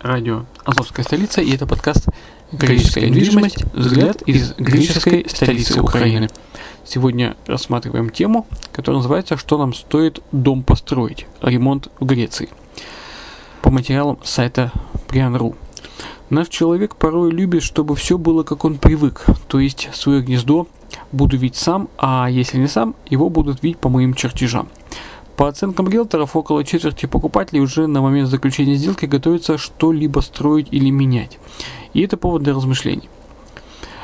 радио «Азовская столица» и это подкаст Греческая недвижимость. Взгляд из греческой столицы Украины. Сегодня рассматриваем тему, которая называется «Что нам стоит дом построить? Ремонт в Греции». По материалам сайта Prian.ru. Наш человек порой любит, чтобы все было как он привык, то есть свое гнездо буду видеть сам, а если не сам, его будут видеть по моим чертежам. По оценкам риэлторов, около четверти покупателей уже на момент заключения сделки готовятся что-либо строить или менять. И это повод для размышлений.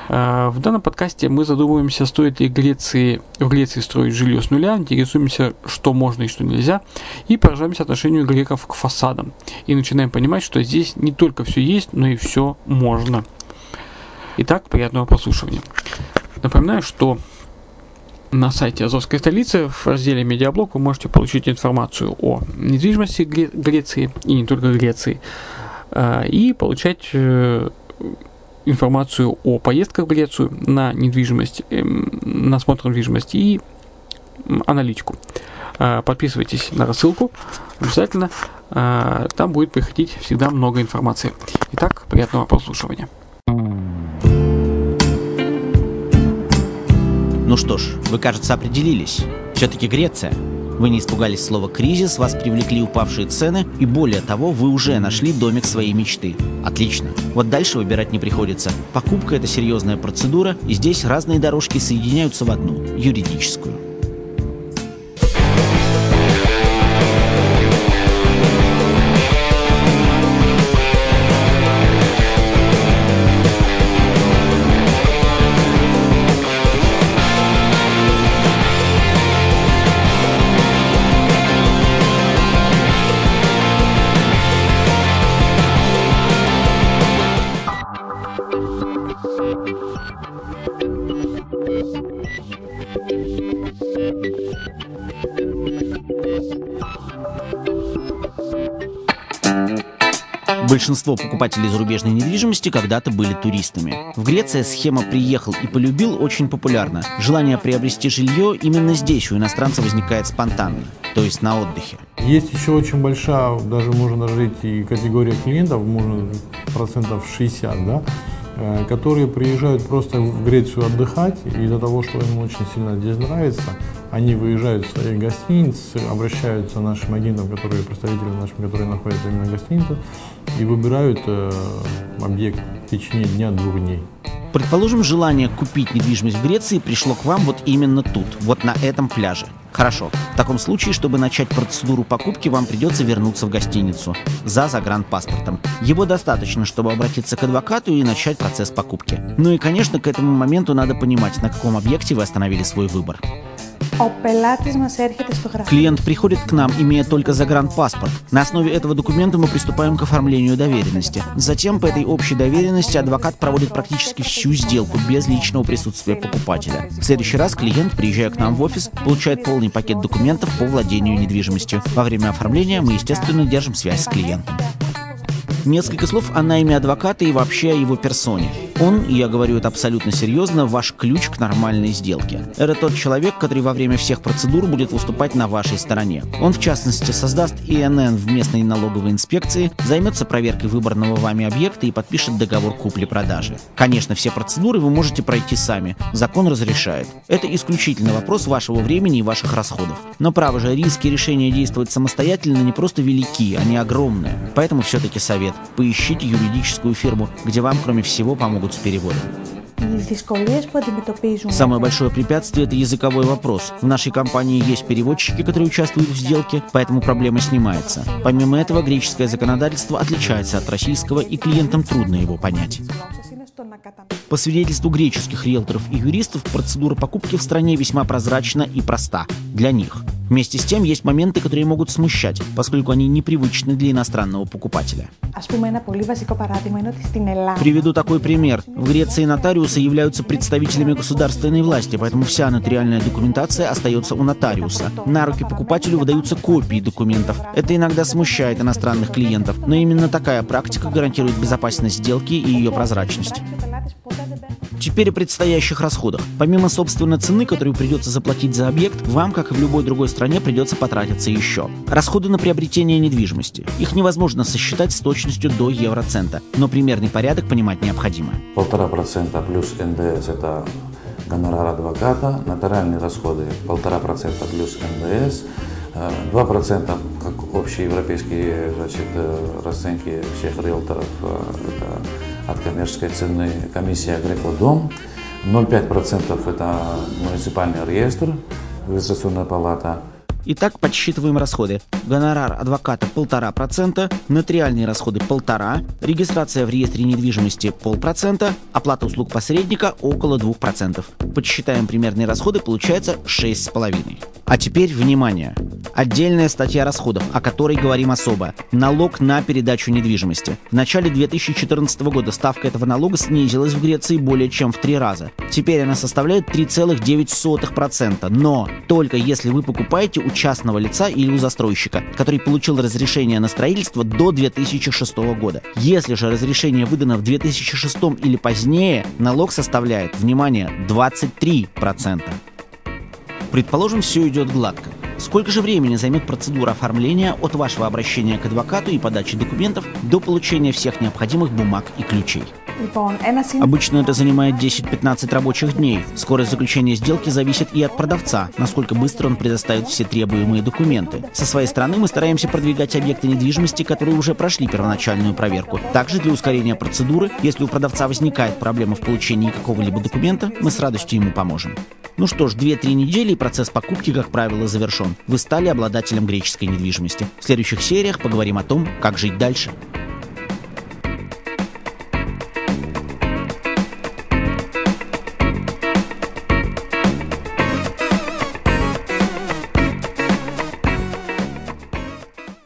А, в данном подкасте мы задумываемся, стоит ли Греции, в Греции строить жилье с нуля, интересуемся, что можно и что нельзя, и поражаемся отношению греков к фасадам. И начинаем понимать, что здесь не только все есть, но и все можно. Итак, приятного прослушивания. Напоминаю, что на сайте Азовской столицы в разделе «Медиаблог» вы можете получить информацию о недвижимости Греции и не только Греции, а, и получать э, информацию о поездках в Грецию на недвижимость, эм, на осмотр недвижимости и аналитику. А, подписывайтесь на рассылку обязательно, там будет приходить всегда много информации. Итак, приятного прослушивания. Ну что ж, вы, кажется, определились. Все-таки Греция. Вы не испугались слова «кризис», вас привлекли упавшие цены, и более того, вы уже нашли домик своей мечты. Отлично. Вот дальше выбирать не приходится. Покупка – это серьезная процедура, и здесь разные дорожки соединяются в одну – юридическую. Большинство покупателей зарубежной недвижимости когда-то были туристами. В Греции схема «приехал и полюбил» очень популярна. Желание приобрести жилье именно здесь у иностранца возникает спонтанно, то есть на отдыхе. Есть еще очень большая, даже можно жить и категория клиентов, можно процентов 60, да, которые приезжают просто в Грецию отдыхать, и из-за того, что им очень сильно здесь нравится, они выезжают в свои гостиницы, обращаются к нашим агентам, которые представители нашим, которые находятся именно в гостинице, и выбирают э, объект в течение дня-двух дней. Предположим, желание купить недвижимость в Греции пришло к вам вот именно тут, вот на этом пляже. Хорошо. В таком случае, чтобы начать процедуру покупки, вам придется вернуться в гостиницу за загранпаспортом. Его достаточно, чтобы обратиться к адвокату и начать процесс покупки. Ну и, конечно, к этому моменту надо понимать, на каком объекте вы остановили свой выбор. Клиент приходит к нам, имея только загранпаспорт. На основе этого документа мы приступаем к оформлению доверенности. Затем по этой общей доверенности адвокат проводит практически всю сделку без личного присутствия покупателя. В следующий раз клиент, приезжая к нам в офис, получает полный пакет документов по владению недвижимостью. Во время оформления мы, естественно, держим связь с клиентом. Несколько слов о найме адвоката и вообще о его персоне. Он, я говорю это абсолютно серьезно, ваш ключ к нормальной сделке. Это тот человек, который во время всех процедур будет выступать на вашей стороне. Он, в частности, создаст ИНН в местной налоговой инспекции, займется проверкой выбранного вами объекта и подпишет договор купли-продажи. Конечно, все процедуры вы можете пройти сами. Закон разрешает. Это исключительно вопрос вашего времени и ваших расходов. Но право же, риски решения действовать самостоятельно не просто велики, они огромные. Поэтому все-таки совет. Поищите юридическую фирму, где вам, кроме всего, помогут с переводом. Самое большое препятствие – это языковой вопрос. В нашей компании есть переводчики, которые участвуют в сделке, поэтому проблема снимается. Помимо этого, греческое законодательство отличается от российского, и клиентам трудно его понять. По свидетельству греческих риэлторов и юристов, процедура покупки в стране весьма прозрачна и проста для них. Вместе с тем есть моменты, которые могут смущать, поскольку они непривычны для иностранного покупателя. Приведу такой пример. В Греции нотариусы являются представителями государственной власти, поэтому вся нотариальная документация остается у нотариуса. На руки покупателю выдаются копии документов. Это иногда смущает иностранных клиентов, но именно такая практика гарантирует безопасность сделки и ее прозрачность. Теперь о предстоящих расходах. Помимо, собственно, цены, которую придется заплатить за объект, вам, как и в любой другой стране, придется потратиться еще. Расходы на приобретение недвижимости. Их невозможно сосчитать с точностью до евроцента, но примерный порядок понимать необходимо. Полтора процента плюс НДС – это гонорар адвоката, нотариальные расходы полтора процента плюс НДС, 2% как общие европейские значит, расценки всех риэлторов это от коммерческой цены комиссия Греко-Дом, 0,5% это муниципальный реестр, регистрационная палата, Итак, подсчитываем расходы. Гонорар адвоката 1,5%, нотариальные расходы 1,5%, регистрация в реестре недвижимости 0,5%, оплата услуг посредника около 2%. Подсчитаем примерные расходы, получается 6,5%. А теперь внимание! Отдельная статья расходов, о которой говорим особо. Налог на передачу недвижимости. В начале 2014 года ставка этого налога снизилась в Греции более чем в три раза. Теперь она составляет 3,9%. Но только если вы покупаете у частного лица или у застройщика, который получил разрешение на строительство до 2006 года. Если же разрешение выдано в 2006 или позднее, налог составляет, внимание, 23%. Предположим, все идет гладко. Сколько же времени займет процедура оформления от вашего обращения к адвокату и подачи документов до получения всех необходимых бумаг и ключей? Обычно это занимает 10-15 рабочих дней. Скорость заключения сделки зависит и от продавца, насколько быстро он предоставит все требуемые документы. Со своей стороны мы стараемся продвигать объекты недвижимости, которые уже прошли первоначальную проверку. Также для ускорения процедуры, если у продавца возникает проблема в получении какого-либо документа, мы с радостью ему поможем. Ну что ж, 2-3 недели и процесс покупки, как правило, завершен. Вы стали обладателем греческой недвижимости. В следующих сериях поговорим о том, как жить дальше.